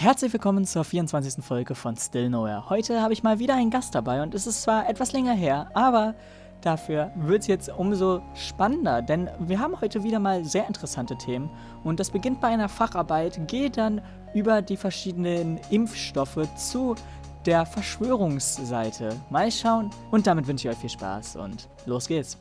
Herzlich willkommen zur 24. Folge von Still Nowhere. Heute habe ich mal wieder einen Gast dabei und es ist zwar etwas länger her, aber dafür wird es jetzt umso spannender, denn wir haben heute wieder mal sehr interessante Themen und das beginnt bei einer Facharbeit, geht dann über die verschiedenen Impfstoffe zu der Verschwörungsseite. Mal schauen und damit wünsche ich euch viel Spaß und los geht's.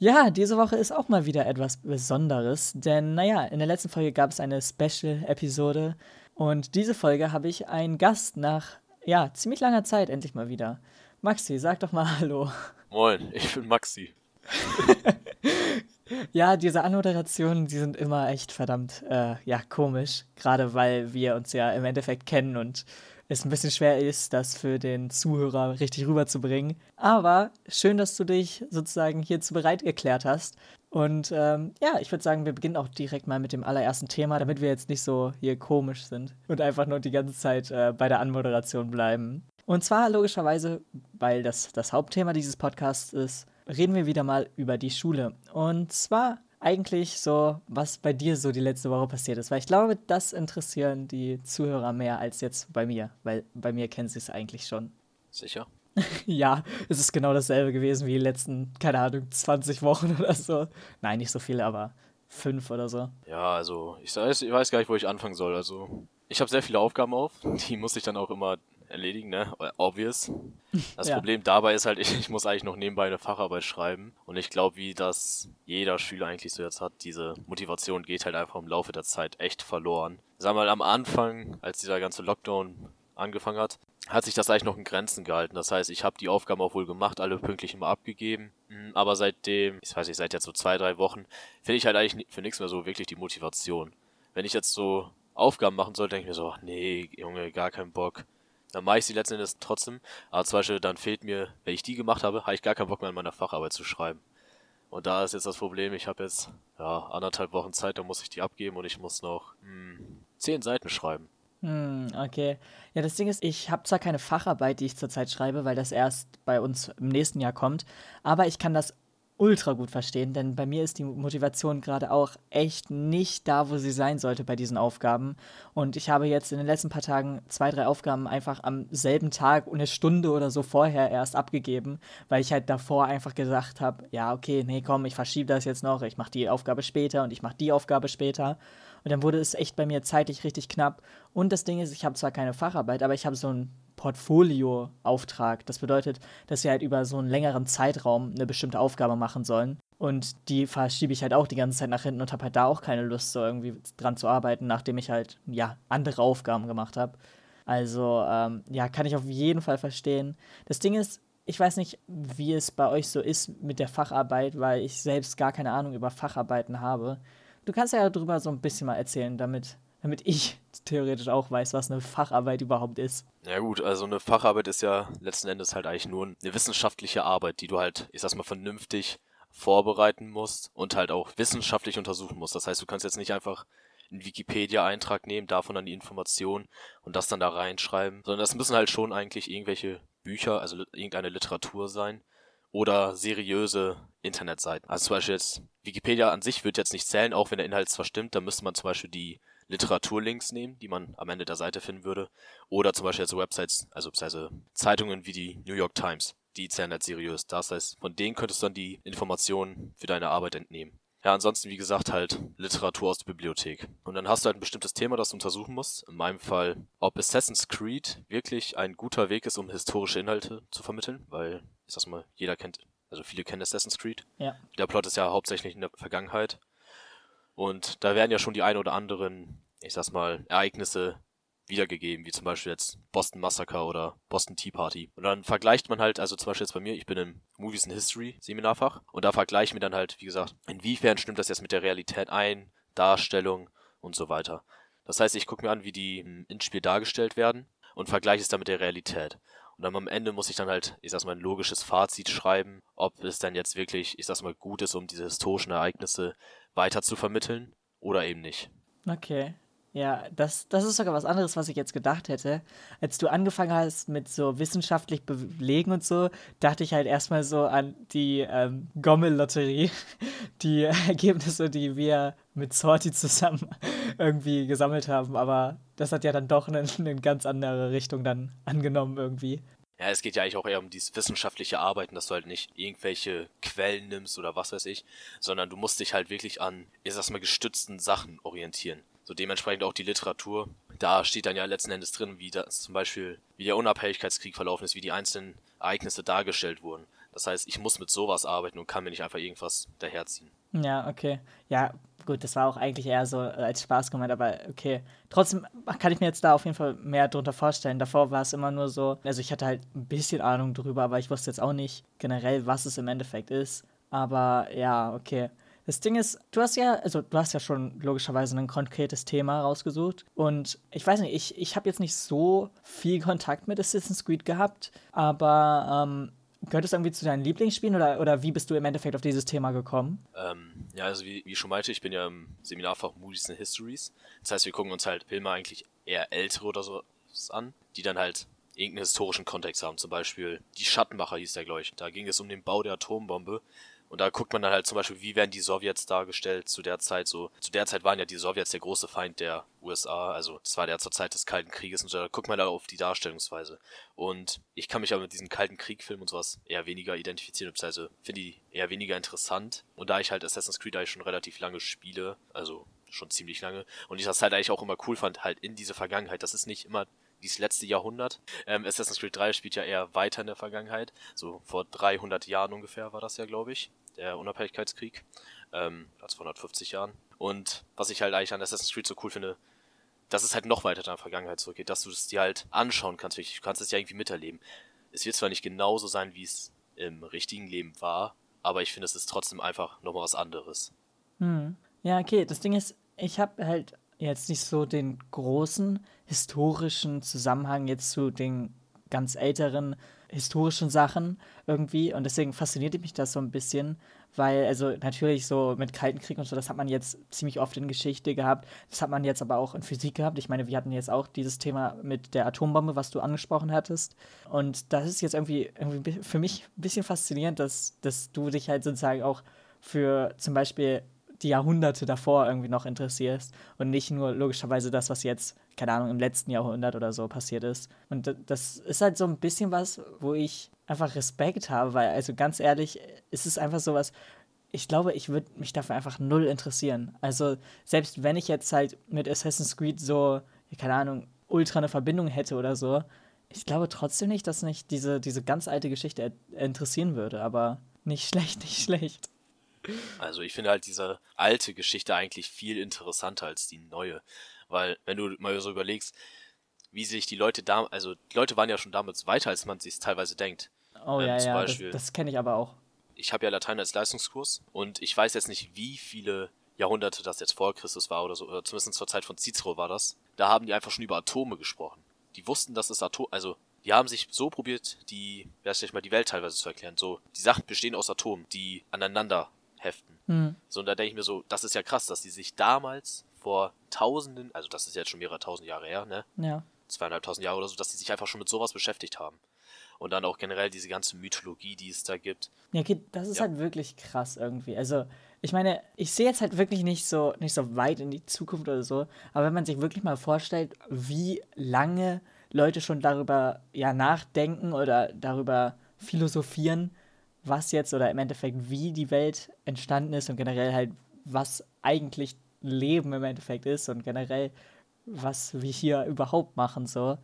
Ja, diese Woche ist auch mal wieder etwas Besonderes, denn naja, in der letzten Folge gab es eine Special-Episode und diese Folge habe ich einen Gast nach, ja, ziemlich langer Zeit endlich mal wieder. Maxi, sag doch mal Hallo. Moin, ich bin Maxi. ja, diese Anmoderationen, die sind immer echt verdammt, äh, ja, komisch. Gerade weil wir uns ja im Endeffekt kennen und es ein bisschen schwer ist, das für den Zuhörer richtig rüberzubringen. Aber schön, dass du dich sozusagen hierzu bereit erklärt hast. Und ähm, ja, ich würde sagen, wir beginnen auch direkt mal mit dem allerersten Thema, damit wir jetzt nicht so hier komisch sind und einfach nur die ganze Zeit äh, bei der Anmoderation bleiben. Und zwar logischerweise, weil das das Hauptthema dieses Podcasts ist, reden wir wieder mal über die Schule. Und zwar eigentlich so, was bei dir so die letzte Woche passiert ist. Weil ich glaube, das interessieren die Zuhörer mehr als jetzt bei mir. Weil bei mir kennen sie es eigentlich schon. Sicher? ja, es ist genau dasselbe gewesen wie die letzten, keine Ahnung, 20 Wochen oder so. Nein, nicht so viele, aber fünf oder so. Ja, also ich weiß, ich weiß gar nicht, wo ich anfangen soll. Also ich habe sehr viele Aufgaben auf. Die muss ich dann auch immer erledigen, ne? Obvious. Das ja. Problem dabei ist halt, ich, ich, muss eigentlich noch nebenbei eine Facharbeit schreiben. Und ich glaube, wie das jeder Schüler eigentlich so jetzt hat, diese Motivation geht halt einfach im Laufe der Zeit echt verloren. Sag mal, am Anfang, als dieser ganze Lockdown angefangen hat, hat sich das eigentlich noch in Grenzen gehalten. Das heißt, ich habe die Aufgaben auch wohl gemacht, alle pünktlich immer abgegeben. Mhm, aber seitdem, ich weiß nicht, seit jetzt so zwei, drei Wochen, finde ich halt eigentlich für nichts mehr so wirklich die Motivation. Wenn ich jetzt so Aufgaben machen soll, denke ich mir so, nee, Junge, gar keinen Bock. Dann mache ich sie letzten Endes trotzdem. Aber zum Beispiel dann fehlt mir, wenn ich die gemacht habe, habe ich gar keinen Bock mehr an meiner Facharbeit zu schreiben. Und da ist jetzt das Problem, ich habe jetzt ja, anderthalb Wochen Zeit, da muss ich die abgeben und ich muss noch mh, hm, zehn Seiten schreiben. Hm, okay. Ja, das Ding ist, ich habe zwar keine Facharbeit, die ich zurzeit schreibe, weil das erst bei uns im nächsten Jahr kommt, aber ich kann das ultra gut verstehen, denn bei mir ist die Motivation gerade auch echt nicht da, wo sie sein sollte bei diesen Aufgaben. Und ich habe jetzt in den letzten paar Tagen zwei, drei Aufgaben einfach am selben Tag eine Stunde oder so vorher erst abgegeben, weil ich halt davor einfach gesagt habe, ja, okay, nee, komm, ich verschiebe das jetzt noch, ich mache die Aufgabe später und ich mache die Aufgabe später. Und dann wurde es echt bei mir zeitlich richtig knapp. Und das Ding ist, ich habe zwar keine Facharbeit, aber ich habe so ein Portfolio-Auftrag. Das bedeutet, dass wir halt über so einen längeren Zeitraum eine bestimmte Aufgabe machen sollen. Und die verschiebe ich halt auch die ganze Zeit nach hinten und habe halt da auch keine Lust, so irgendwie dran zu arbeiten, nachdem ich halt, ja, andere Aufgaben gemacht habe. Also, ähm, ja, kann ich auf jeden Fall verstehen. Das Ding ist, ich weiß nicht, wie es bei euch so ist mit der Facharbeit, weil ich selbst gar keine Ahnung über Facharbeiten habe. Du kannst ja darüber so ein bisschen mal erzählen, damit damit ich theoretisch auch weiß, was eine Facharbeit überhaupt ist. Ja gut, also eine Facharbeit ist ja letzten Endes halt eigentlich nur eine wissenschaftliche Arbeit, die du halt, ich sag's mal, vernünftig vorbereiten musst und halt auch wissenschaftlich untersuchen musst. Das heißt, du kannst jetzt nicht einfach einen Wikipedia-Eintrag nehmen, davon dann die Information und das dann da reinschreiben, sondern das müssen halt schon eigentlich irgendwelche Bücher, also irgendeine Literatur sein oder seriöse Internetseiten. Also zum Beispiel jetzt Wikipedia an sich wird jetzt nicht zählen, auch wenn der Inhalt zwar stimmt, da müsste man zum Beispiel die Literaturlinks nehmen, die man am Ende der Seite finden würde. Oder zum Beispiel so Websites, also Zeitungen wie die New York Times. Die zählen halt seriös. Das heißt, von denen könntest du dann die Informationen für deine Arbeit entnehmen. Ja, ansonsten, wie gesagt, halt Literatur aus der Bibliothek. Und dann hast du halt ein bestimmtes Thema, das du untersuchen musst. In meinem Fall, ob Assassin's Creed wirklich ein guter Weg ist, um historische Inhalte zu vermitteln, weil, ich sag's mal, jeder kennt, also viele kennen Assassin's Creed. Ja. Der Plot ist ja hauptsächlich in der Vergangenheit. Und da werden ja schon die ein oder anderen, ich sag's mal, Ereignisse wiedergegeben, wie zum Beispiel jetzt Boston Massacre oder Boston Tea Party. Und dann vergleicht man halt, also zum Beispiel jetzt bei mir, ich bin im Movies and History Seminarfach und da vergleichen wir dann halt, wie gesagt, inwiefern stimmt das jetzt mit der Realität ein, Darstellung und so weiter. Das heißt, ich gucke mir an, wie die ins Spiel dargestellt werden und vergleiche es dann mit der Realität. Und dann am Ende muss ich dann halt, ich sag's mal, ein logisches Fazit schreiben, ob es dann jetzt wirklich, ich sag's mal, gut ist, um diese historischen Ereignisse weiter zu vermitteln oder eben nicht. Okay. Ja, das, das ist sogar was anderes, was ich jetzt gedacht hätte. Als du angefangen hast mit so wissenschaftlich belegen und so, dachte ich halt erstmal so an die ähm, Gommel-Lotterie. Die Ergebnisse, die wir mit Sorti zusammen irgendwie gesammelt haben. Aber das hat ja dann doch eine, eine ganz andere Richtung dann angenommen irgendwie. Ja, es geht ja eigentlich auch eher um dieses wissenschaftliche Arbeiten, dass du halt nicht irgendwelche Quellen nimmst oder was weiß ich, sondern du musst dich halt wirklich an, ich sag's mal, gestützten Sachen orientieren. So dementsprechend auch die Literatur. Da steht dann ja letzten Endes drin, wie das zum Beispiel, wie der Unabhängigkeitskrieg verlaufen ist, wie die einzelnen Ereignisse dargestellt wurden. Das heißt, ich muss mit sowas arbeiten und kann mir nicht einfach irgendwas daherziehen. Ja, okay. Ja, gut, das war auch eigentlich eher so als Spaß gemeint, aber okay. Trotzdem kann ich mir jetzt da auf jeden Fall mehr drunter vorstellen. Davor war es immer nur so, also ich hatte halt ein bisschen Ahnung drüber, aber ich wusste jetzt auch nicht generell, was es im Endeffekt ist. Aber ja, okay. Das Ding ist, du hast ja, also du hast ja schon logischerweise ein konkretes Thema rausgesucht. Und ich weiß nicht, ich, ich habe jetzt nicht so viel Kontakt mit Assassin's Creed gehabt, aber ähm, Gehört es irgendwie zu deinen Lieblingsspielen oder, oder wie bist du im Endeffekt auf dieses Thema gekommen? Ähm, ja, also wie, wie ich schon meinte, ich bin ja im Seminarfach Movies and Histories. Das heißt, wir gucken uns halt Filme eigentlich eher ältere oder so an, die dann halt irgendeinen historischen Kontext haben. Zum Beispiel Die Schattenmacher hieß der, glaube ich. Da ging es um den Bau der Atombombe und da guckt man dann halt zum Beispiel, wie werden die Sowjets dargestellt zu der Zeit so. Zu der Zeit waren ja die Sowjets der große Feind der USA, also das war ja zur Zeit des Kalten Krieges und so, da guckt man da auf die Darstellungsweise. Und ich kann mich aber mit diesen Kalten Krieg-Filmen und sowas eher weniger identifizieren, beziehungsweise finde die eher weniger interessant. Und da ich halt Assassin's Creed eigentlich schon relativ lange spiele, also schon ziemlich lange, und ich das halt eigentlich auch immer cool fand, halt in diese Vergangenheit, das ist nicht immer dieses letzte Jahrhundert. Ähm, Assassin's Creed 3 spielt ja eher weiter in der Vergangenheit. So vor 300 Jahren ungefähr war das ja, glaube ich, der Unabhängigkeitskrieg. Ähm, also vor 150 Jahren. Und was ich halt eigentlich an Assassin's Creed so cool finde, dass es halt noch weiter in der Vergangenheit zurückgeht, dass du es dir halt anschauen kannst. Du kannst es ja irgendwie miterleben. Es wird zwar nicht genauso sein, wie es im richtigen Leben war, aber ich finde, es ist trotzdem einfach nochmal was anderes. Hm. Ja, okay. Das Ding ist, ich habe halt jetzt nicht so den großen historischen Zusammenhang jetzt zu den ganz älteren historischen Sachen irgendwie. Und deswegen fasziniert mich das so ein bisschen, weil also natürlich so mit Kalten Krieg und so, das hat man jetzt ziemlich oft in Geschichte gehabt, das hat man jetzt aber auch in Physik gehabt. Ich meine, wir hatten jetzt auch dieses Thema mit der Atombombe, was du angesprochen hattest. Und das ist jetzt irgendwie, irgendwie für mich ein bisschen faszinierend, dass, dass du dich halt sozusagen auch für zum Beispiel die Jahrhunderte davor irgendwie noch interessierst und nicht nur logischerweise das, was jetzt, keine Ahnung, im letzten Jahrhundert oder so passiert ist. Und das ist halt so ein bisschen was, wo ich einfach Respekt habe, weil, also ganz ehrlich, ist es einfach so was, ich glaube, ich würde mich dafür einfach null interessieren. Also, selbst wenn ich jetzt halt mit Assassin's Creed so, keine Ahnung, ultra eine Verbindung hätte oder so, ich glaube trotzdem nicht, dass mich diese, diese ganz alte Geschichte interessieren würde, aber nicht schlecht, nicht schlecht. Also ich finde halt diese alte Geschichte eigentlich viel interessanter als die neue. Weil, wenn du mal so überlegst, wie sich die Leute da, also die Leute waren ja schon damals weiter, als man sich teilweise denkt. Oh ähm, ja, ja, Beispiel, das, das kenne ich aber auch. Ich habe ja Latein als Leistungskurs und ich weiß jetzt nicht, wie viele Jahrhunderte das jetzt vor Christus war oder so, oder zumindest zur Zeit von Cicero war das. Da haben die einfach schon über Atome gesprochen. Die wussten, dass es Atome, also die haben sich so probiert, die, lass ich mal, die Welt teilweise zu erklären. So, die Sachen bestehen aus Atomen, die aneinander heften. Mhm. So, und da denke ich mir so, das ist ja krass, dass die sich damals vor Tausenden, also das ist jetzt schon mehrere tausend Jahre her, ne? Ja. Zweieinhalbtausend Jahre oder so, dass die sich einfach schon mit sowas beschäftigt haben. Und dann auch generell diese ganze Mythologie, die es da gibt. Ja, okay, das ist ja. halt wirklich krass irgendwie. Also, ich meine, ich sehe jetzt halt wirklich nicht so, nicht so weit in die Zukunft oder so, aber wenn man sich wirklich mal vorstellt, wie lange Leute schon darüber ja nachdenken oder darüber philosophieren, was jetzt oder im Endeffekt wie die Welt entstanden ist und generell halt, was eigentlich Leben im Endeffekt ist und generell, was wir hier überhaupt machen, so,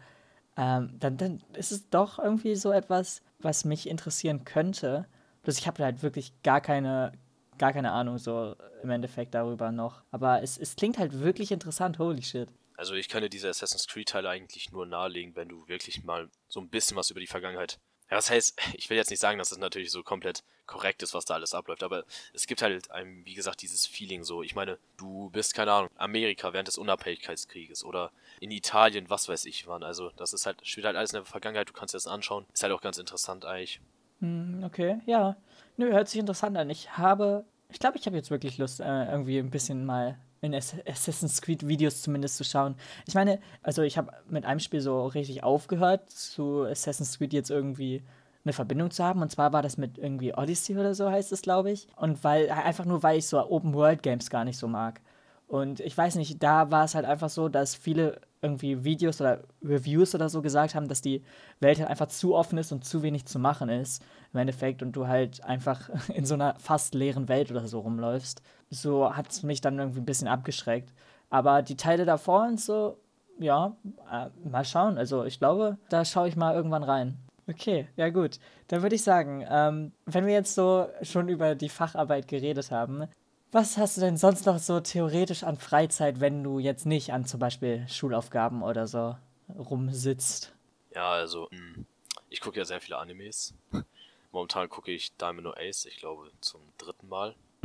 ähm, dann, dann ist es doch irgendwie so etwas, was mich interessieren könnte. Bloß ich habe halt wirklich gar keine, gar keine Ahnung so im Endeffekt darüber noch. Aber es, es klingt halt wirklich interessant, holy shit. Also ich kann dir diese Assassin's Creed-Teile eigentlich nur nahelegen, wenn du wirklich mal so ein bisschen was über die Vergangenheit ja, was heißt, ich will jetzt nicht sagen, dass es das natürlich so komplett korrekt ist, was da alles abläuft, aber es gibt halt einem, wie gesagt, dieses Feeling so. Ich meine, du bist, keine Ahnung, Amerika während des Unabhängigkeitskrieges oder in Italien, was weiß ich wann. Also, das ist halt, spielt halt alles in der Vergangenheit, du kannst dir das anschauen. Ist halt auch ganz interessant eigentlich. Hm, okay, ja. Nö, hört sich interessant an. Ich habe, ich glaube, ich habe jetzt wirklich Lust, äh, irgendwie ein bisschen mal in Assassin's Creed Videos zumindest zu schauen. Ich meine, also ich habe mit einem Spiel so richtig aufgehört, zu Assassin's Creed jetzt irgendwie eine Verbindung zu haben. Und zwar war das mit irgendwie Odyssey oder so heißt es, glaube ich. Und weil, einfach nur, weil ich so Open World Games gar nicht so mag. Und ich weiß nicht, da war es halt einfach so, dass viele irgendwie Videos oder Reviews oder so gesagt haben, dass die Welt halt einfach zu offen ist und zu wenig zu machen ist im Endeffekt und du halt einfach in so einer fast leeren Welt oder so rumläufst. So hat es mich dann irgendwie ein bisschen abgeschreckt. Aber die Teile davor und so, ja, äh, mal schauen. Also ich glaube, da schaue ich mal irgendwann rein. Okay, ja gut. Dann würde ich sagen, ähm, wenn wir jetzt so schon über die Facharbeit geredet haben, was hast du denn sonst noch so theoretisch an Freizeit, wenn du jetzt nicht an zum Beispiel Schulaufgaben oder so rumsitzt? Ja, also, hm, ich gucke ja sehr viele Animes. Momentan gucke ich Diamond No Ace, ich glaube, zum dritten Mal.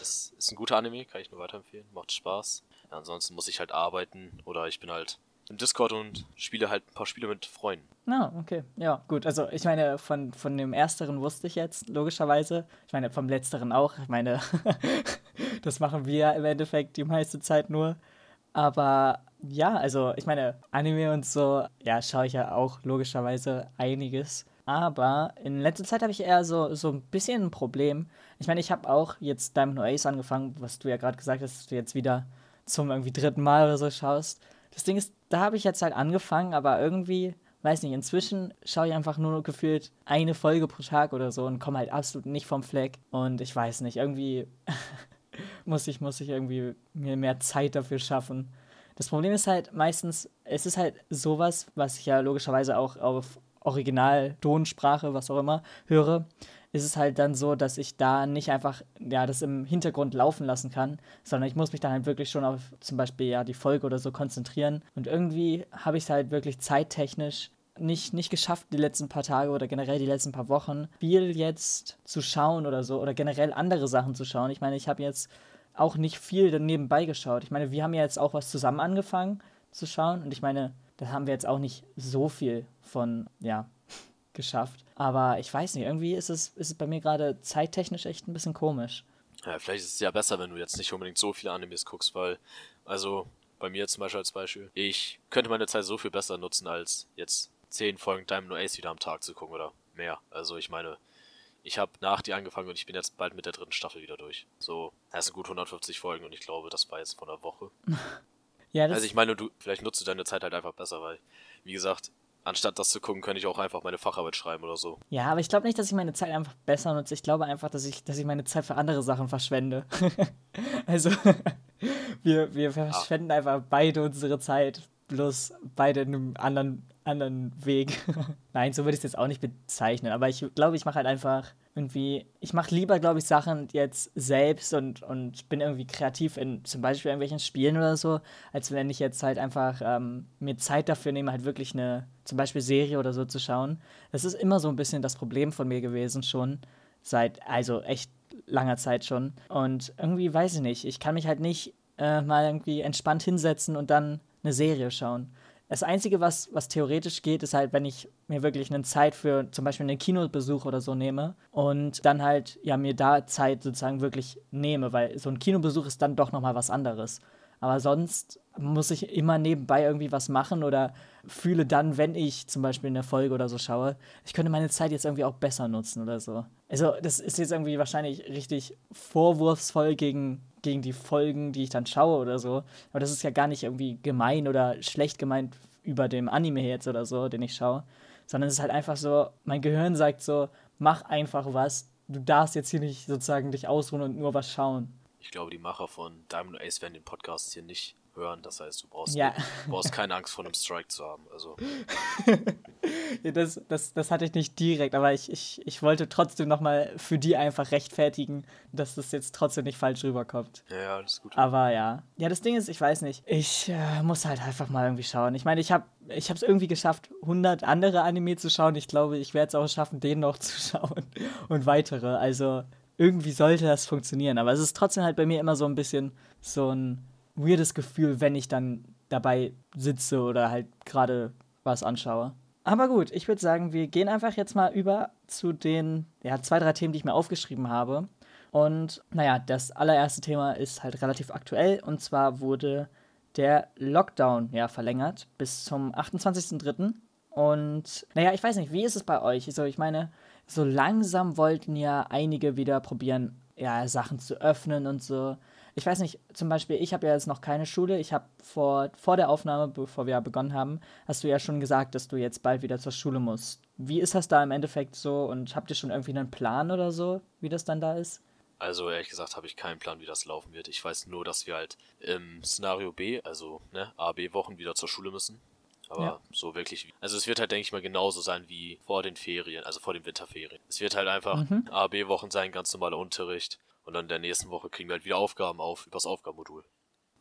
es ist ein guter Anime, kann ich nur weiterempfehlen, macht Spaß. Ja, ansonsten muss ich halt arbeiten oder ich bin halt im Discord und spiele halt ein paar Spiele mit Freunden. Ah, okay. Ja, gut. Also ich meine, von, von dem ersteren wusste ich jetzt, logischerweise. Ich meine, vom letzteren auch. Ich meine, das machen wir im Endeffekt die meiste Zeit nur. Aber ja, also ich meine, Anime und so, ja, schaue ich ja auch logischerweise einiges. Aber in letzter Zeit habe ich eher so, so ein bisschen ein Problem. Ich meine, ich habe auch jetzt Diamond No Ace angefangen, was du ja gerade gesagt hast, dass du jetzt wieder zum irgendwie dritten Mal oder so schaust. Das Ding ist, da habe ich jetzt halt angefangen, aber irgendwie, weiß nicht, inzwischen schaue ich einfach nur gefühlt eine Folge pro Tag oder so und komme halt absolut nicht vom Fleck. Und ich weiß nicht, irgendwie muss ich, muss ich irgendwie mir mehr Zeit dafür schaffen. Das Problem ist halt meistens, es ist halt sowas, was ich ja logischerweise auch auf Original-Tonsprache, was auch immer, höre ist es halt dann so, dass ich da nicht einfach ja, das im Hintergrund laufen lassen kann, sondern ich muss mich dann halt wirklich schon auf zum Beispiel ja die Folge oder so konzentrieren. Und irgendwie habe ich es halt wirklich zeittechnisch nicht, nicht geschafft, die letzten paar Tage oder generell die letzten paar Wochen viel jetzt zu schauen oder so oder generell andere Sachen zu schauen. Ich meine, ich habe jetzt auch nicht viel nebenbei geschaut. Ich meine, wir haben ja jetzt auch was zusammen angefangen zu schauen und ich meine, da haben wir jetzt auch nicht so viel von, ja, geschafft. Aber ich weiß nicht, irgendwie ist es, ist es bei mir gerade zeittechnisch echt ein bisschen komisch. Ja, vielleicht ist es ja besser, wenn du jetzt nicht unbedingt so viele Animes guckst, weil, also bei mir zum Beispiel als Beispiel, ich könnte meine Zeit so viel besser nutzen, als jetzt zehn Folgen Diamond No Ace wieder am Tag zu gucken oder mehr. Also ich meine, ich habe nach dir angefangen und ich bin jetzt bald mit der dritten Staffel wieder durch. So, das sind gut 150 Folgen und ich glaube, das war jetzt von einer Woche. ja, also ich meine, du, vielleicht nutzt du deine Zeit halt einfach besser, weil, wie gesagt, anstatt das zu gucken, könnte ich auch einfach meine Facharbeit schreiben oder so. Ja, aber ich glaube nicht, dass ich meine Zeit einfach besser nutze. Ich glaube einfach, dass ich, dass ich meine Zeit für andere Sachen verschwende. also, wir, wir verschwenden ah. einfach beide unsere Zeit, bloß beide in einem anderen, anderen Weg. Nein, so würde ich es jetzt auch nicht bezeichnen, aber ich glaube, ich mache halt einfach irgendwie, ich mache lieber, glaube ich, Sachen jetzt selbst und, und bin irgendwie kreativ in zum Beispiel irgendwelchen Spielen oder so, als wenn ich jetzt halt einfach ähm, mir Zeit dafür nehme, halt wirklich eine, zum Beispiel Serie oder so zu schauen. Das ist immer so ein bisschen das Problem von mir gewesen schon, seit, also echt langer Zeit schon. Und irgendwie weiß ich nicht, ich kann mich halt nicht äh, mal irgendwie entspannt hinsetzen und dann eine Serie schauen. Das Einzige, was, was theoretisch geht, ist halt, wenn ich mir wirklich eine Zeit für zum Beispiel einen Kinobesuch oder so nehme und dann halt, ja, mir da Zeit sozusagen wirklich nehme, weil so ein Kinobesuch ist dann doch nochmal was anderes. Aber sonst muss ich immer nebenbei irgendwie was machen oder fühle dann, wenn ich zum Beispiel eine Folge oder so schaue, ich könnte meine Zeit jetzt irgendwie auch besser nutzen oder so. Also, das ist jetzt irgendwie wahrscheinlich richtig vorwurfsvoll gegen gegen die Folgen, die ich dann schaue oder so. Aber das ist ja gar nicht irgendwie gemein oder schlecht gemeint über dem Anime jetzt oder so, den ich schaue. Sondern es ist halt einfach so, mein Gehirn sagt so, mach einfach was. Du darfst jetzt hier nicht sozusagen dich ausruhen und nur was schauen. Ich glaube, die Macher von Diamond Ace werden den Podcast hier nicht hören. Das heißt, du brauchst, ja. du brauchst keine Angst vor einem Strike zu haben. Also. das, das, das hatte ich nicht direkt, aber ich, ich, ich wollte trotzdem nochmal für die einfach rechtfertigen, dass das jetzt trotzdem nicht falsch rüberkommt. Ja, ja, alles gut. Aber ja. Ja, das Ding ist, ich weiß nicht. Ich äh, muss halt einfach mal irgendwie schauen. Ich meine, ich habe ich es irgendwie geschafft, 100 andere Anime zu schauen. Ich glaube, ich werde es auch schaffen, den noch zu schauen und weitere. Also irgendwie sollte das funktionieren. Aber es ist trotzdem halt bei mir immer so ein bisschen so ein weirdes Gefühl, wenn ich dann dabei sitze oder halt gerade was anschaue. Aber gut, ich würde sagen, wir gehen einfach jetzt mal über zu den ja, zwei, drei Themen, die ich mir aufgeschrieben habe. Und naja, das allererste Thema ist halt relativ aktuell und zwar wurde der Lockdown ja verlängert bis zum 28.03. Und naja, ich weiß nicht, wie ist es bei euch? Also ich meine, so langsam wollten ja einige wieder probieren, ja, Sachen zu öffnen und so. Ich weiß nicht, zum Beispiel, ich habe ja jetzt noch keine Schule. Ich habe vor, vor der Aufnahme, bevor wir begonnen haben, hast du ja schon gesagt, dass du jetzt bald wieder zur Schule musst. Wie ist das da im Endeffekt so und habt ihr schon irgendwie einen Plan oder so, wie das dann da ist? Also ehrlich gesagt habe ich keinen Plan, wie das laufen wird. Ich weiß nur, dass wir halt im Szenario B, also ne, A, B Wochen wieder zur Schule müssen. Aber ja. so wirklich. Also es wird halt, denke ich mal, genauso sein wie vor den Ferien, also vor den Winterferien. Es wird halt einfach mhm. A, B Wochen sein, ganz normaler Unterricht. Und dann in der nächsten Woche kriegen wir halt wieder Aufgaben auf, übers Aufgabenmodul.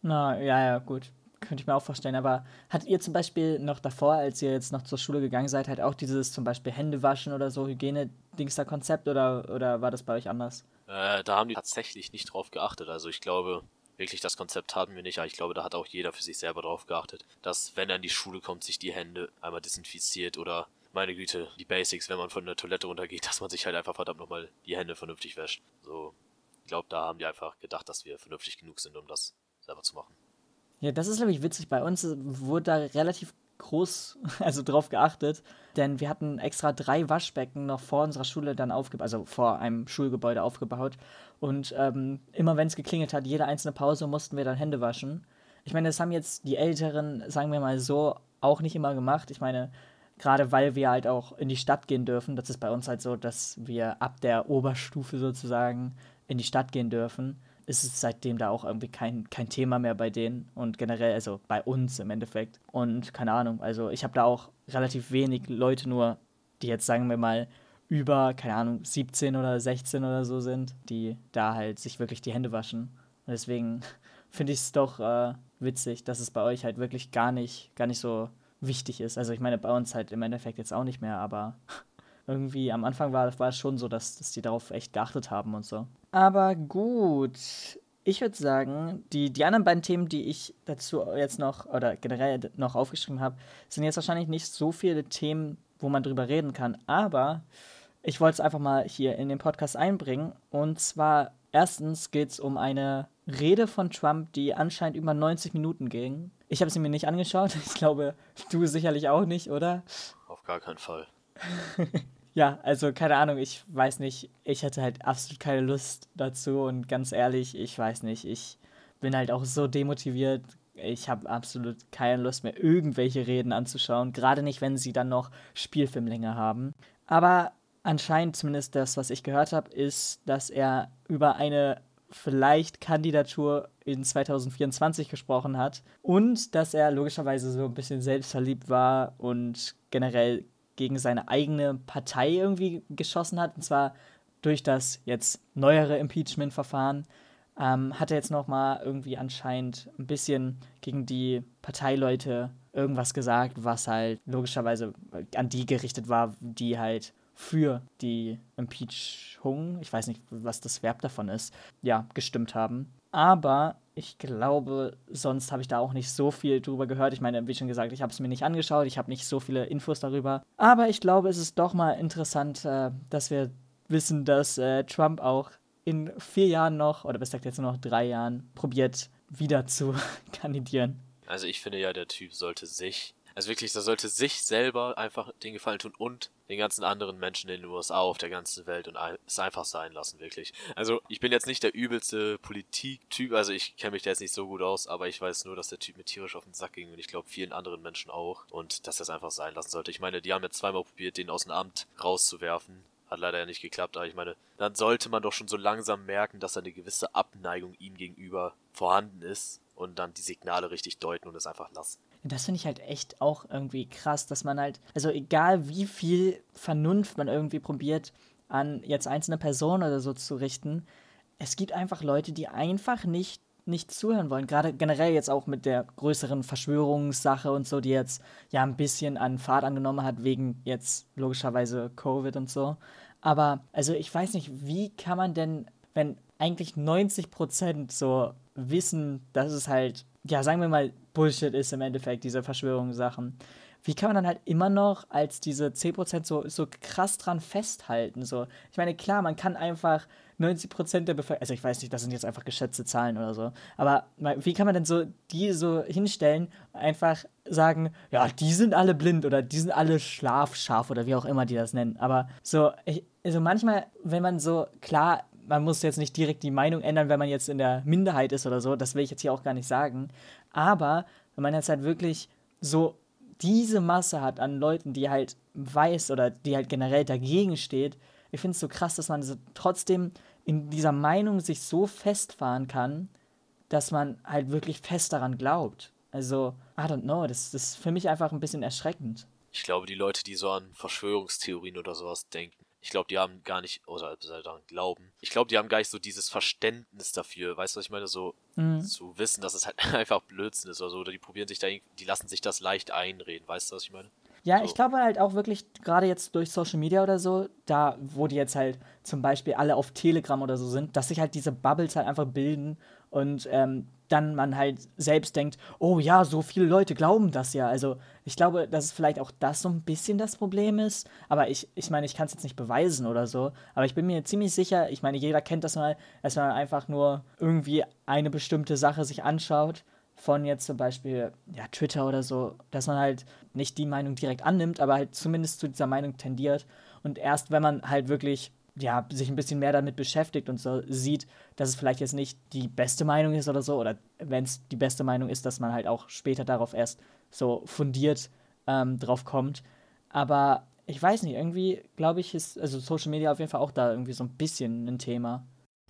Na, ja, ja, gut. Könnte ich mir auch vorstellen. Aber hattet ihr zum Beispiel noch davor, als ihr jetzt noch zur Schule gegangen seid, halt auch dieses zum Beispiel Händewaschen oder so Hygiene-Dings da Konzept oder, oder war das bei euch anders? Äh, da haben die tatsächlich nicht drauf geachtet. Also ich glaube, wirklich das Konzept hatten wir nicht, aber ich glaube, da hat auch jeder für sich selber drauf geachtet, dass wenn er in die Schule kommt, sich die Hände einmal desinfiziert oder meine Güte, die Basics, wenn man von der Toilette runtergeht, dass man sich halt einfach verdammt nochmal die Hände vernünftig wäscht. So, glaube, da haben die einfach gedacht, dass wir vernünftig genug sind, um das selber zu machen. Ja, das ist, glaube ich, witzig. Bei uns wurde da relativ groß, also drauf geachtet, denn wir hatten extra drei Waschbecken noch vor unserer Schule dann aufgebaut, also vor einem Schulgebäude aufgebaut. Und ähm, immer wenn es geklingelt hat, jede einzelne Pause mussten wir dann Hände waschen. Ich meine, das haben jetzt die Älteren, sagen wir mal so, auch nicht immer gemacht. Ich meine, gerade weil wir halt auch in die Stadt gehen dürfen, das ist bei uns halt so, dass wir ab der Oberstufe sozusagen in die Stadt gehen dürfen ist es seitdem da auch irgendwie kein, kein Thema mehr bei denen und generell, also bei uns im Endeffekt. Und keine Ahnung, also ich habe da auch relativ wenig Leute nur, die jetzt sagen wir mal über, keine Ahnung, 17 oder 16 oder so sind, die da halt sich wirklich die Hände waschen. Und deswegen finde ich es doch äh, witzig, dass es bei euch halt wirklich gar nicht, gar nicht so wichtig ist. Also ich meine, bei uns halt im Endeffekt jetzt auch nicht mehr, aber irgendwie am Anfang war, war es schon so, dass, dass die darauf echt geachtet haben und so. Aber gut. Ich würde sagen, die, die anderen beiden Themen, die ich dazu jetzt noch oder generell noch aufgeschrieben habe, sind jetzt wahrscheinlich nicht so viele Themen, wo man drüber reden kann. Aber ich wollte es einfach mal hier in den Podcast einbringen. Und zwar, erstens geht es um eine Rede von Trump, die anscheinend über 90 Minuten ging. Ich habe sie mir nicht angeschaut. Ich glaube, du sicherlich auch nicht, oder? Auf gar keinen Fall. Ja, also keine Ahnung, ich weiß nicht. Ich hatte halt absolut keine Lust dazu und ganz ehrlich, ich weiß nicht. Ich bin halt auch so demotiviert. Ich habe absolut keine Lust mehr, irgendwelche Reden anzuschauen. Gerade nicht, wenn sie dann noch Spielfilmlänge haben. Aber anscheinend, zumindest das, was ich gehört habe, ist, dass er über eine vielleicht Kandidatur in 2024 gesprochen hat und dass er logischerweise so ein bisschen selbstverliebt war und generell gegen seine eigene Partei irgendwie geschossen hat. Und zwar durch das jetzt neuere Impeachment-Verfahren. Ähm, hat er jetzt nochmal irgendwie anscheinend ein bisschen gegen die Parteileute irgendwas gesagt, was halt logischerweise an die gerichtet war, die halt für die Impeachung, ich weiß nicht, was das Verb davon ist, ja, gestimmt haben. Aber ich glaube, sonst habe ich da auch nicht so viel drüber gehört. Ich meine, wie schon gesagt, ich habe es mir nicht angeschaut, ich habe nicht so viele Infos darüber. Aber ich glaube, es ist doch mal interessant, äh, dass wir wissen, dass äh, Trump auch in vier Jahren noch, oder bis jetzt nur noch drei Jahren, probiert, wieder zu kandidieren. Also ich finde ja, der Typ sollte sich also wirklich, da sollte sich selber einfach den Gefallen tun und den ganzen anderen Menschen in den USA auf der ganzen Welt und es einfach sein lassen, wirklich. Also ich bin jetzt nicht der übelste Politiktyp, also ich kenne mich da jetzt nicht so gut aus, aber ich weiß nur, dass der Typ mir tierisch auf den Sack ging und ich glaube vielen anderen Menschen auch und dass er es einfach sein lassen sollte. Ich meine, die haben jetzt zweimal probiert, den aus dem Amt rauszuwerfen. Hat leider ja nicht geklappt, aber ich meine, dann sollte man doch schon so langsam merken, dass eine gewisse Abneigung ihm gegenüber vorhanden ist und dann die Signale richtig deuten und es einfach lassen. Das finde ich halt echt auch irgendwie krass, dass man halt, also egal wie viel Vernunft man irgendwie probiert, an jetzt einzelne Personen oder so zu richten, es gibt einfach Leute, die einfach nicht nicht zuhören wollen. Gerade generell jetzt auch mit der größeren Verschwörungssache und so, die jetzt ja ein bisschen an Fahrt angenommen hat, wegen jetzt logischerweise Covid und so. Aber also ich weiß nicht, wie kann man denn, wenn eigentlich 90 Prozent so wissen, dass es halt, ja, sagen wir mal, Bullshit ist im Endeffekt, diese Verschwörungssachen. Wie kann man dann halt immer noch als diese 10% so, so krass dran festhalten? So, ich meine, klar, man kann einfach 90% der Bevölkerung, also ich weiß nicht, das sind jetzt einfach geschätzte Zahlen oder so, aber wie kann man denn so die so hinstellen, einfach sagen, ja, die sind alle blind oder die sind alle schlafscharf oder wie auch immer die das nennen. Aber so, ich, also manchmal, wenn man so, klar, man muss jetzt nicht direkt die Meinung ändern, wenn man jetzt in der Minderheit ist oder so. Das will ich jetzt hier auch gar nicht sagen. Aber wenn man jetzt halt wirklich so diese Masse hat an Leuten, die halt weiß oder die halt generell dagegen steht, ich finde es so krass, dass man so trotzdem in dieser Meinung sich so festfahren kann, dass man halt wirklich fest daran glaubt. Also, I don't know, das, das ist für mich einfach ein bisschen erschreckend. Ich glaube, die Leute, die so an Verschwörungstheorien oder sowas denken, ich glaube, die haben gar nicht, oder daran glauben, ich glaube, die haben gar nicht so dieses Verständnis dafür, weißt du, was ich meine, so mhm. zu wissen, dass es halt einfach Blödsinn ist oder so, oder die probieren sich da, die lassen sich das leicht einreden, weißt du, was ich meine? Ja, so. ich glaube halt auch wirklich, gerade jetzt durch Social Media oder so, da, wo die jetzt halt zum Beispiel alle auf Telegram oder so sind, dass sich halt diese Bubbles halt einfach bilden und ähm, dann man halt selbst denkt, oh ja, so viele Leute glauben das ja. Also ich glaube, dass es vielleicht auch das so ein bisschen das Problem ist. Aber ich, ich meine, ich kann es jetzt nicht beweisen oder so. Aber ich bin mir ziemlich sicher, ich meine, jeder kennt das mal, dass man einfach nur irgendwie eine bestimmte Sache sich anschaut von jetzt zum Beispiel ja, Twitter oder so, dass man halt nicht die Meinung direkt annimmt, aber halt zumindest zu dieser Meinung tendiert. Und erst wenn man halt wirklich ja, sich ein bisschen mehr damit beschäftigt und so sieht, dass es vielleicht jetzt nicht die beste Meinung ist oder so, oder wenn es die beste Meinung ist, dass man halt auch später darauf erst so fundiert ähm, drauf kommt. Aber ich weiß nicht, irgendwie glaube ich, ist also Social Media auf jeden Fall auch da irgendwie so ein bisschen ein Thema.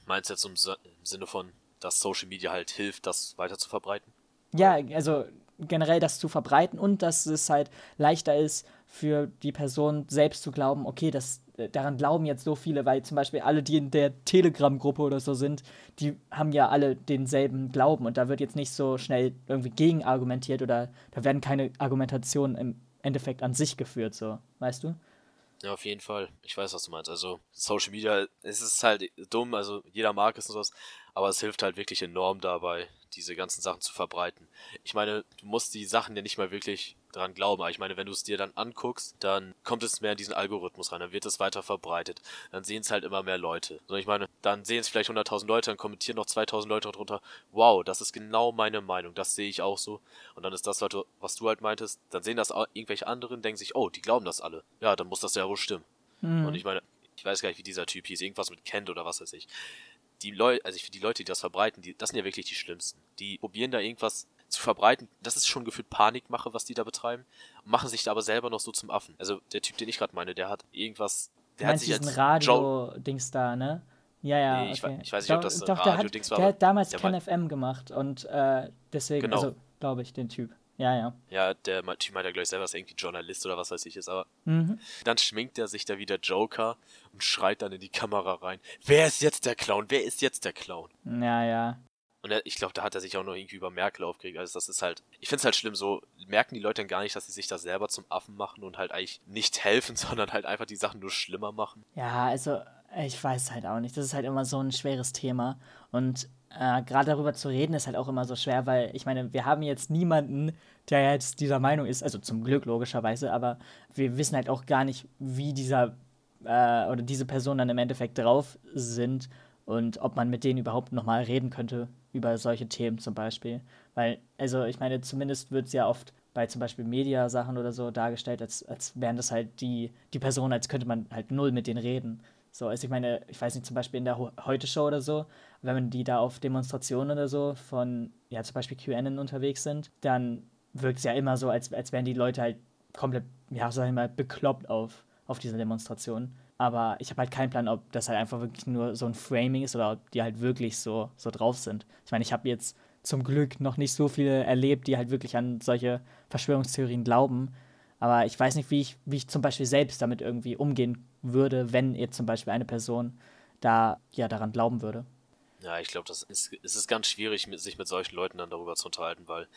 Meinst du jetzt im, im Sinne von, dass Social Media halt hilft, das weiter zu verbreiten? Ja, also generell das zu verbreiten und dass es halt leichter ist für die Person selbst zu glauben, okay, das, äh, daran glauben jetzt so viele, weil zum Beispiel alle, die in der Telegram-Gruppe oder so sind, die haben ja alle denselben Glauben und da wird jetzt nicht so schnell irgendwie gegen argumentiert oder da werden keine Argumentationen im Endeffekt an sich geführt, so, weißt du? Ja, auf jeden Fall. Ich weiß, was du meinst. Also, Social Media, es ist halt dumm, also jeder mag es und sowas, aber es hilft halt wirklich enorm dabei, diese ganzen Sachen zu verbreiten. Ich meine, du musst die Sachen ja nicht mal wirklich dran glauben, aber ich meine, wenn du es dir dann anguckst, dann kommt es mehr in diesen Algorithmus rein, dann wird es weiter verbreitet, dann sehen es halt immer mehr Leute. So, ich meine, dann sehen es vielleicht 100.000 Leute, dann kommentieren noch 2.000 Leute drunter, wow, das ist genau meine Meinung, das sehe ich auch so. Und dann ist das, was du halt meintest, dann sehen das irgendwelche anderen, denken sich, oh, die glauben das alle. Ja, dann muss das ja wohl stimmen. Mhm. Und ich meine, ich weiß gar nicht, wie dieser Typ hieß, irgendwas mit Kent oder was weiß ich die Leute, also ich finde die Leute, die das verbreiten, die, das sind ja wirklich die Schlimmsten. Die probieren da irgendwas zu verbreiten. Das ist schon gefühlt Panikmache, was die da betreiben. Machen sich da aber selber noch so zum Affen. Also der Typ, den ich gerade meine, der hat irgendwas. Der hat sich als Radio-Dings da, ne? Ja, ja. Nee, ich, okay. ich, weiß nicht, ob das doch, Radio-Dings war. Der hat damals Ken FM gemacht und äh, deswegen, genau. also glaube ich, den Typ. Ja, ja. Ja, der Typ meint ja gleich selber, dass er irgendwie Journalist oder was weiß ich ist, aber mhm. dann schminkt er sich da wie der Joker und schreit dann in die Kamera rein. Wer ist jetzt der Clown? Wer ist jetzt der Clown? Ja, ja. Und er, ich glaube, da hat er sich auch noch irgendwie über Merkel aufgeregt. Also das ist halt, ich finde es halt schlimm, so merken die Leute dann gar nicht, dass sie sich da selber zum Affen machen und halt eigentlich nicht helfen, sondern halt einfach die Sachen nur schlimmer machen. Ja, also ich weiß halt auch nicht. Das ist halt immer so ein schweres Thema. Und äh, gerade darüber zu reden ist halt auch immer so schwer, weil ich meine, wir haben jetzt niemanden, der jetzt dieser Meinung ist, also zum Glück logischerweise, aber wir wissen halt auch gar nicht, wie dieser äh, oder diese Personen dann im Endeffekt drauf sind und ob man mit denen überhaupt nochmal reden könnte über solche Themen zum Beispiel. Weil, also ich meine, zumindest wird es ja oft bei zum Beispiel Mediasachen oder so dargestellt, als, als wären das halt die, die Personen, als könnte man halt null mit denen reden. So, also ich meine, ich weiß nicht, zum Beispiel in der Heute-Show oder so, wenn man die da auf Demonstrationen oder so von, ja, zum Beispiel QAnon unterwegs sind, dann wirkt es ja immer so, als, als wären die Leute halt komplett, ja, sag ich mal, bekloppt auf, auf dieser Demonstration. Aber ich habe halt keinen Plan, ob das halt einfach wirklich nur so ein Framing ist oder ob die halt wirklich so, so drauf sind. Ich meine, ich habe jetzt zum Glück noch nicht so viele erlebt, die halt wirklich an solche Verschwörungstheorien glauben. Aber ich weiß nicht, wie ich, wie ich zum Beispiel selbst damit irgendwie umgehen würde, wenn jetzt zum Beispiel eine Person da ja daran glauben würde. Ja, ich glaube, das ist, es ist ganz schwierig, sich mit solchen Leuten dann darüber zu unterhalten, weil,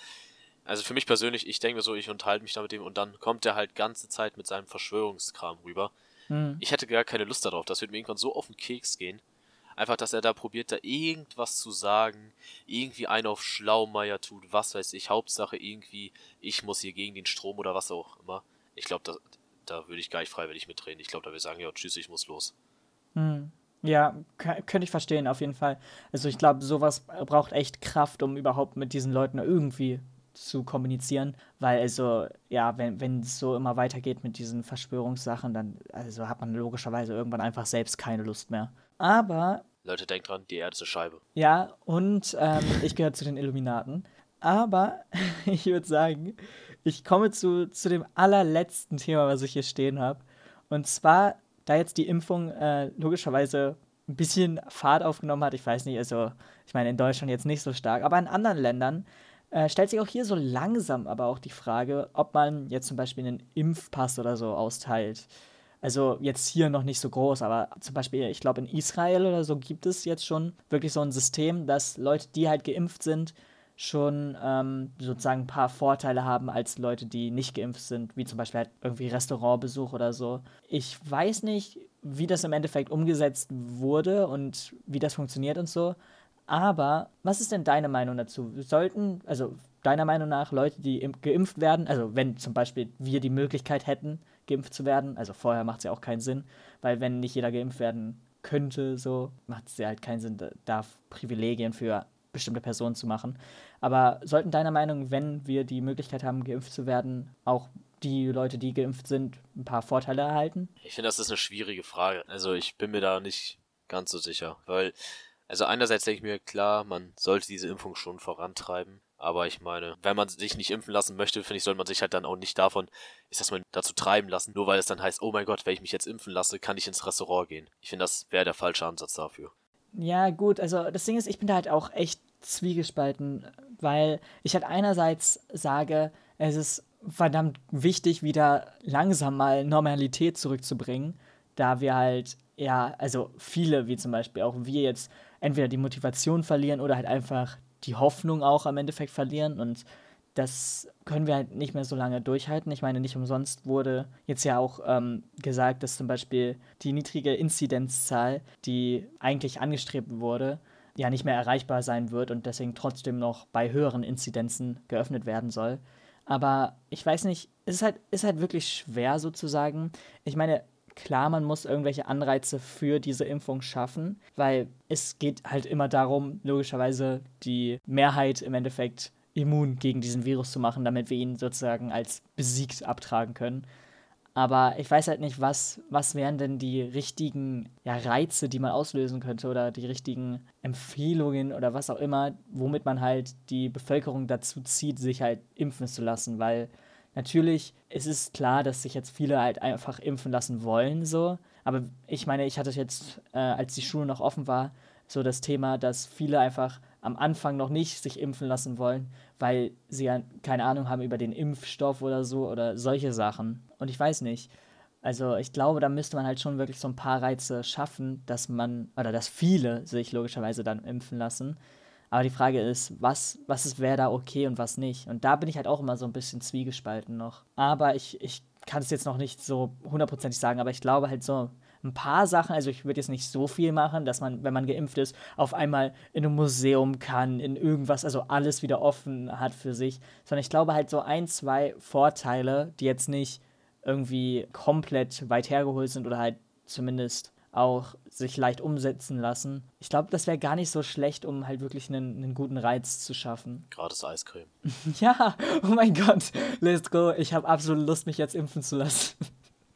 also für mich persönlich, ich denke so, ich unterhalte mich da mit dem und dann kommt er halt ganze Zeit mit seinem Verschwörungskram rüber. Hm. Ich hätte gar keine Lust darauf, das wird mir irgendwann so auf den Keks gehen. Einfach, dass er da probiert, da irgendwas zu sagen, irgendwie einen auf Schlaumeier tut, was weiß ich, Hauptsache irgendwie, ich muss hier gegen den Strom oder was auch immer. Ich glaube, da, da würde ich gar nicht freiwillig mitreden. Ich glaube, da würde ich sagen, ja, tschüss, ich muss los. Hm. Ja, könnte ich verstehen, auf jeden Fall. Also ich glaube, sowas braucht echt Kraft, um überhaupt mit diesen Leuten irgendwie zu kommunizieren, weil also, ja, wenn, wenn es so immer weitergeht mit diesen Verschwörungssachen, dann also hat man logischerweise irgendwann einfach selbst keine Lust mehr. Aber Leute, denkt dran, die Erde ist eine Scheibe. Ja, und ähm, ich gehöre zu den Illuminaten. Aber ich würde sagen, ich komme zu, zu dem allerletzten Thema, was ich hier stehen habe. Und zwar, da jetzt die Impfung äh, logischerweise ein bisschen Fahrt aufgenommen hat, ich weiß nicht, also ich meine in Deutschland jetzt nicht so stark, aber in anderen Ländern äh, stellt sich auch hier so langsam aber auch die Frage, ob man jetzt zum Beispiel einen Impfpass oder so austeilt. Also jetzt hier noch nicht so groß, aber zum Beispiel, ich glaube, in Israel oder so gibt es jetzt schon wirklich so ein System, dass Leute, die halt geimpft sind, schon ähm, sozusagen ein paar Vorteile haben als Leute, die nicht geimpft sind, wie zum Beispiel halt irgendwie Restaurantbesuch oder so. Ich weiß nicht, wie das im Endeffekt umgesetzt wurde und wie das funktioniert und so. Aber was ist denn deine Meinung dazu? Sollten, also deiner Meinung nach, Leute, die geimpft werden, also wenn zum Beispiel wir die Möglichkeit hätten, geimpft zu werden, also vorher macht es ja auch keinen Sinn, weil wenn nicht jeder geimpft werden könnte, so macht es ja halt keinen Sinn, da Privilegien für bestimmte Personen zu machen. Aber sollten deiner Meinung, wenn wir die Möglichkeit haben, geimpft zu werden, auch die Leute, die geimpft sind, ein paar Vorteile erhalten? Ich finde, das ist eine schwierige Frage. Also ich bin mir da nicht ganz so sicher, weil also einerseits denke ich mir, klar, man sollte diese Impfung schon vorantreiben. Aber ich meine, wenn man sich nicht impfen lassen möchte, finde ich, soll man sich halt dann auch nicht davon, ist das mal dazu treiben lassen, nur weil es dann heißt, oh mein Gott, wenn ich mich jetzt impfen lasse, kann ich ins Restaurant gehen. Ich finde, das wäre der falsche Ansatz dafür. Ja, gut, also das Ding ist, ich bin da halt auch echt zwiegespalten, weil ich halt einerseits sage, es ist verdammt wichtig, wieder langsam mal Normalität zurückzubringen, da wir halt, ja, also viele, wie zum Beispiel auch wir jetzt, entweder die Motivation verlieren oder halt einfach die Hoffnung auch am Endeffekt verlieren und das können wir halt nicht mehr so lange durchhalten. Ich meine, nicht umsonst wurde jetzt ja auch ähm, gesagt, dass zum Beispiel die niedrige Inzidenzzahl, die eigentlich angestrebt wurde, ja nicht mehr erreichbar sein wird und deswegen trotzdem noch bei höheren Inzidenzen geöffnet werden soll. Aber ich weiß nicht, es ist halt, ist halt wirklich schwer sozusagen. Ich meine, klar, man muss irgendwelche Anreize für diese Impfung schaffen, weil es geht halt immer darum, logischerweise die Mehrheit im Endeffekt immun gegen diesen Virus zu machen, damit wir ihn sozusagen als besiegt abtragen können. Aber ich weiß halt nicht, was, was wären denn die richtigen ja, Reize, die man auslösen könnte oder die richtigen Empfehlungen oder was auch immer, womit man halt die Bevölkerung dazu zieht, sich halt impfen zu lassen. Weil natürlich es ist klar, dass sich jetzt viele halt einfach impfen lassen wollen, so. Aber ich meine, ich hatte jetzt, äh, als die Schule noch offen war, so das Thema, dass viele einfach am Anfang noch nicht sich impfen lassen wollen, weil sie ja keine Ahnung haben über den Impfstoff oder so oder solche Sachen. Und ich weiß nicht. Also ich glaube, da müsste man halt schon wirklich so ein paar Reize schaffen, dass man, oder dass viele sich logischerweise dann impfen lassen. Aber die Frage ist, was, was wäre da okay und was nicht? Und da bin ich halt auch immer so ein bisschen zwiegespalten noch. Aber ich, ich kann es jetzt noch nicht so hundertprozentig sagen, aber ich glaube halt so, ein paar Sachen, also ich würde jetzt nicht so viel machen, dass man, wenn man geimpft ist, auf einmal in ein Museum kann, in irgendwas, also alles wieder offen hat für sich, sondern ich glaube halt so ein, zwei Vorteile, die jetzt nicht irgendwie komplett weit hergeholt sind oder halt zumindest auch sich leicht umsetzen lassen. Ich glaube, das wäre gar nicht so schlecht, um halt wirklich einen, einen guten Reiz zu schaffen. Gratis Eiscreme. ja, oh mein Gott, let's go. Ich habe absolut Lust, mich jetzt impfen zu lassen.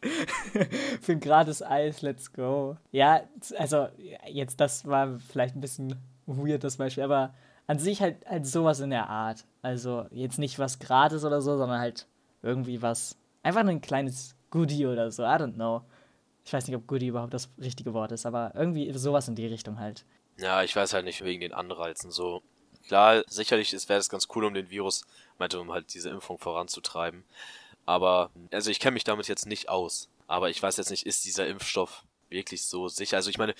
Für ein gratis Eis, let's go. Ja, also jetzt, das war vielleicht ein bisschen weird, das Beispiel, aber an sich halt, halt sowas in der Art. Also jetzt nicht was gratis oder so, sondern halt irgendwie was, einfach ein kleines Goodie oder so, I don't know. Ich weiß nicht, ob Goodie überhaupt das richtige Wort ist, aber irgendwie sowas in die Richtung halt. Ja, ich weiß halt nicht wegen den Anreizen so. Klar, sicherlich wäre es ganz cool, um den Virus, meinte, um halt diese Impfung voranzutreiben. Aber, also ich kenne mich damit jetzt nicht aus. Aber ich weiß jetzt nicht, ist dieser Impfstoff wirklich so sicher? Also ich meine,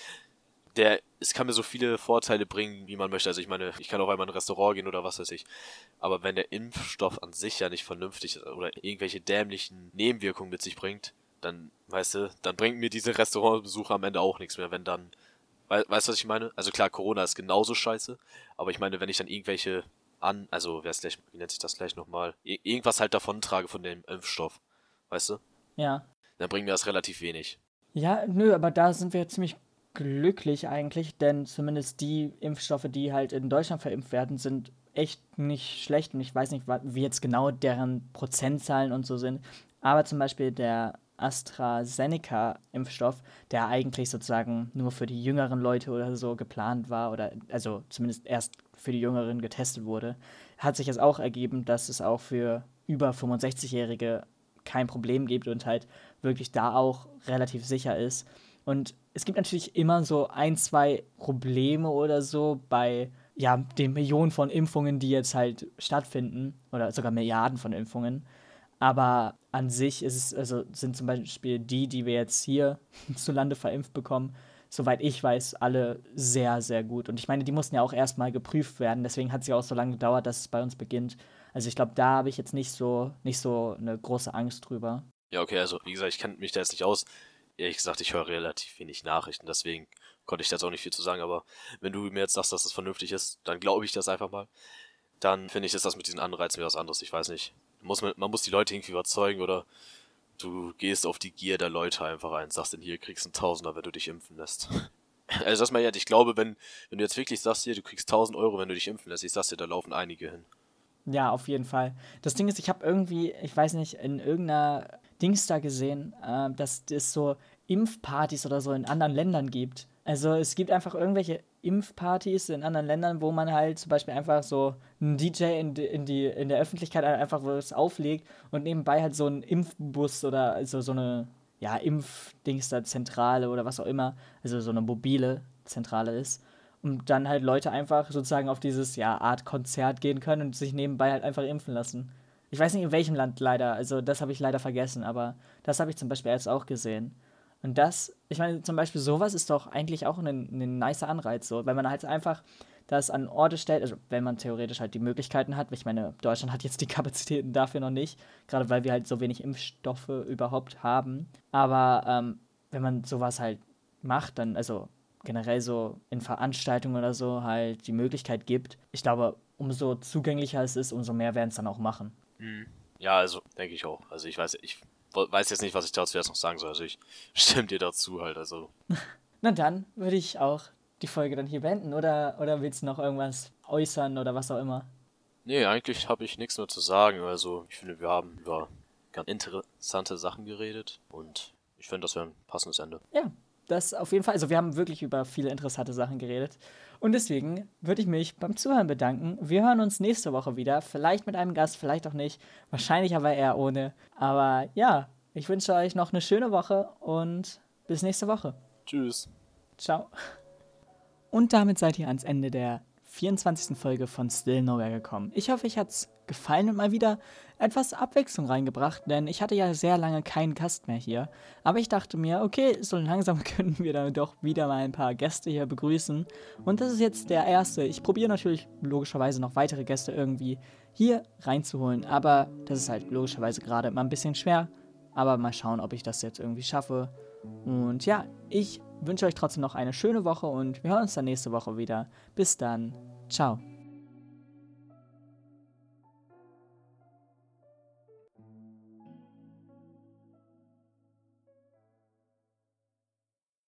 der, es kann mir so viele Vorteile bringen, wie man möchte. Also ich meine, ich kann auch einmal in ein Restaurant gehen oder was weiß ich. Aber wenn der Impfstoff an sich ja nicht vernünftig oder irgendwelche dämlichen Nebenwirkungen mit sich bringt, dann, weißt du, dann bringt mir diese Restaurantbesuche am Ende auch nichts mehr, wenn dann, weißt du, was ich meine? Also klar, Corona ist genauso scheiße, aber ich meine, wenn ich dann irgendwelche an, also wer ist gleich, wie nennt sich das gleich nochmal? irgendwas halt davon trage von dem Impfstoff. Weißt du? Ja. Dann bringt mir das relativ wenig. Ja, nö, aber da sind wir ziemlich glücklich eigentlich, denn zumindest die Impfstoffe, die halt in Deutschland verimpft werden, sind echt nicht schlecht und ich weiß nicht, wie jetzt genau deren Prozentzahlen und so sind. Aber zum Beispiel der AstraZeneca-Impfstoff, der eigentlich sozusagen nur für die jüngeren Leute oder so geplant war, oder also zumindest erst für die Jüngeren getestet wurde, hat sich jetzt auch ergeben, dass es auch für über 65-Jährige kein Problem gibt und halt wirklich da auch relativ sicher ist. Und es gibt natürlich immer so ein, zwei Probleme oder so bei ja, den Millionen von Impfungen, die jetzt halt stattfinden, oder sogar Milliarden von Impfungen. Aber an sich ist es, also sind zum Beispiel die, die wir jetzt hier zu Lande verimpft bekommen, soweit ich weiß, alle sehr, sehr gut. Und ich meine, die mussten ja auch erstmal geprüft werden, deswegen hat es ja auch so lange gedauert, dass es bei uns beginnt. Also ich glaube, da habe ich jetzt nicht so, nicht so eine große Angst drüber. Ja, okay, also wie gesagt, ich kenne mich da jetzt nicht aus. Ehrlich gesagt, ich höre relativ wenig Nachrichten, deswegen konnte ich da jetzt auch nicht viel zu sagen, aber wenn du mir jetzt sagst, dass das vernünftig ist, dann glaube ich das einfach mal. Dann finde ich, ist das mit diesen Anreizen wieder was anderes. Ich weiß nicht. Muss man, man muss die Leute irgendwie überzeugen oder du gehst auf die Gier der Leute einfach ein, sagst denn hier, kriegst einen Tausender, wenn du dich impfen lässt. Also das mal ja, ich glaube, wenn, wenn du jetzt wirklich sagst, hier, du kriegst 1000 Euro, wenn du dich impfen lässt, ich sag's dir, da laufen einige hin. Ja, auf jeden Fall. Das Ding ist, ich habe irgendwie, ich weiß nicht, in irgendeiner Dings da gesehen, äh, dass es so Impfpartys oder so in anderen Ländern gibt. Also es gibt einfach irgendwelche Impfpartys in anderen Ländern, wo man halt zum Beispiel einfach so einen DJ in, in, die, in der Öffentlichkeit einfach was auflegt und nebenbei halt so einen Impfbus oder also so eine ja, Impfdings da Zentrale oder was auch immer, also so eine mobile Zentrale ist. Und dann halt Leute einfach sozusagen auf dieses ja, Art Konzert gehen können und sich nebenbei halt einfach impfen lassen. Ich weiß nicht in welchem Land leider, also das habe ich leider vergessen, aber das habe ich zum Beispiel jetzt auch gesehen. Und das, ich meine, zum Beispiel sowas ist doch eigentlich auch ein, ein nicer Anreiz, so, wenn man halt einfach das an Orte stellt, also wenn man theoretisch halt die Möglichkeiten hat, ich meine, Deutschland hat jetzt die Kapazitäten dafür noch nicht, gerade weil wir halt so wenig Impfstoffe überhaupt haben. Aber ähm, wenn man sowas halt macht, dann, also generell so in Veranstaltungen oder so halt die Möglichkeit gibt, ich glaube, umso zugänglicher es ist, umso mehr werden es dann auch machen. Mhm. Ja, also denke ich auch. Also ich weiß, ich weiß jetzt nicht, was ich dazu jetzt noch sagen soll. Also ich stimme dir dazu halt. Also. Na dann würde ich auch die Folge dann hier beenden oder, oder willst du noch irgendwas äußern oder was auch immer? Nee, eigentlich habe ich nichts mehr zu sagen. Also ich finde, wir haben über ganz interessante Sachen geredet und ich finde, das wäre ein passendes Ende. Ja, das auf jeden Fall. Also wir haben wirklich über viele interessante Sachen geredet. Und deswegen würde ich mich beim Zuhören bedanken. Wir hören uns nächste Woche wieder. Vielleicht mit einem Gast, vielleicht auch nicht. Wahrscheinlich aber eher ohne. Aber ja, ich wünsche euch noch eine schöne Woche und bis nächste Woche. Tschüss. Ciao. Und damit seid ihr ans Ende der 24. Folge von Still Nowhere gekommen. Ich hoffe, euch hat's gefallen und mal wieder etwas Abwechslung reingebracht, denn ich hatte ja sehr lange keinen Gast mehr hier. Aber ich dachte mir, okay, so langsam können wir dann doch wieder mal ein paar Gäste hier begrüßen. Und das ist jetzt der erste. Ich probiere natürlich logischerweise noch weitere Gäste irgendwie hier reinzuholen, aber das ist halt logischerweise gerade immer ein bisschen schwer. Aber mal schauen, ob ich das jetzt irgendwie schaffe. Und ja, ich wünsche euch trotzdem noch eine schöne Woche und wir hören uns dann nächste Woche wieder. Bis dann. Ciao.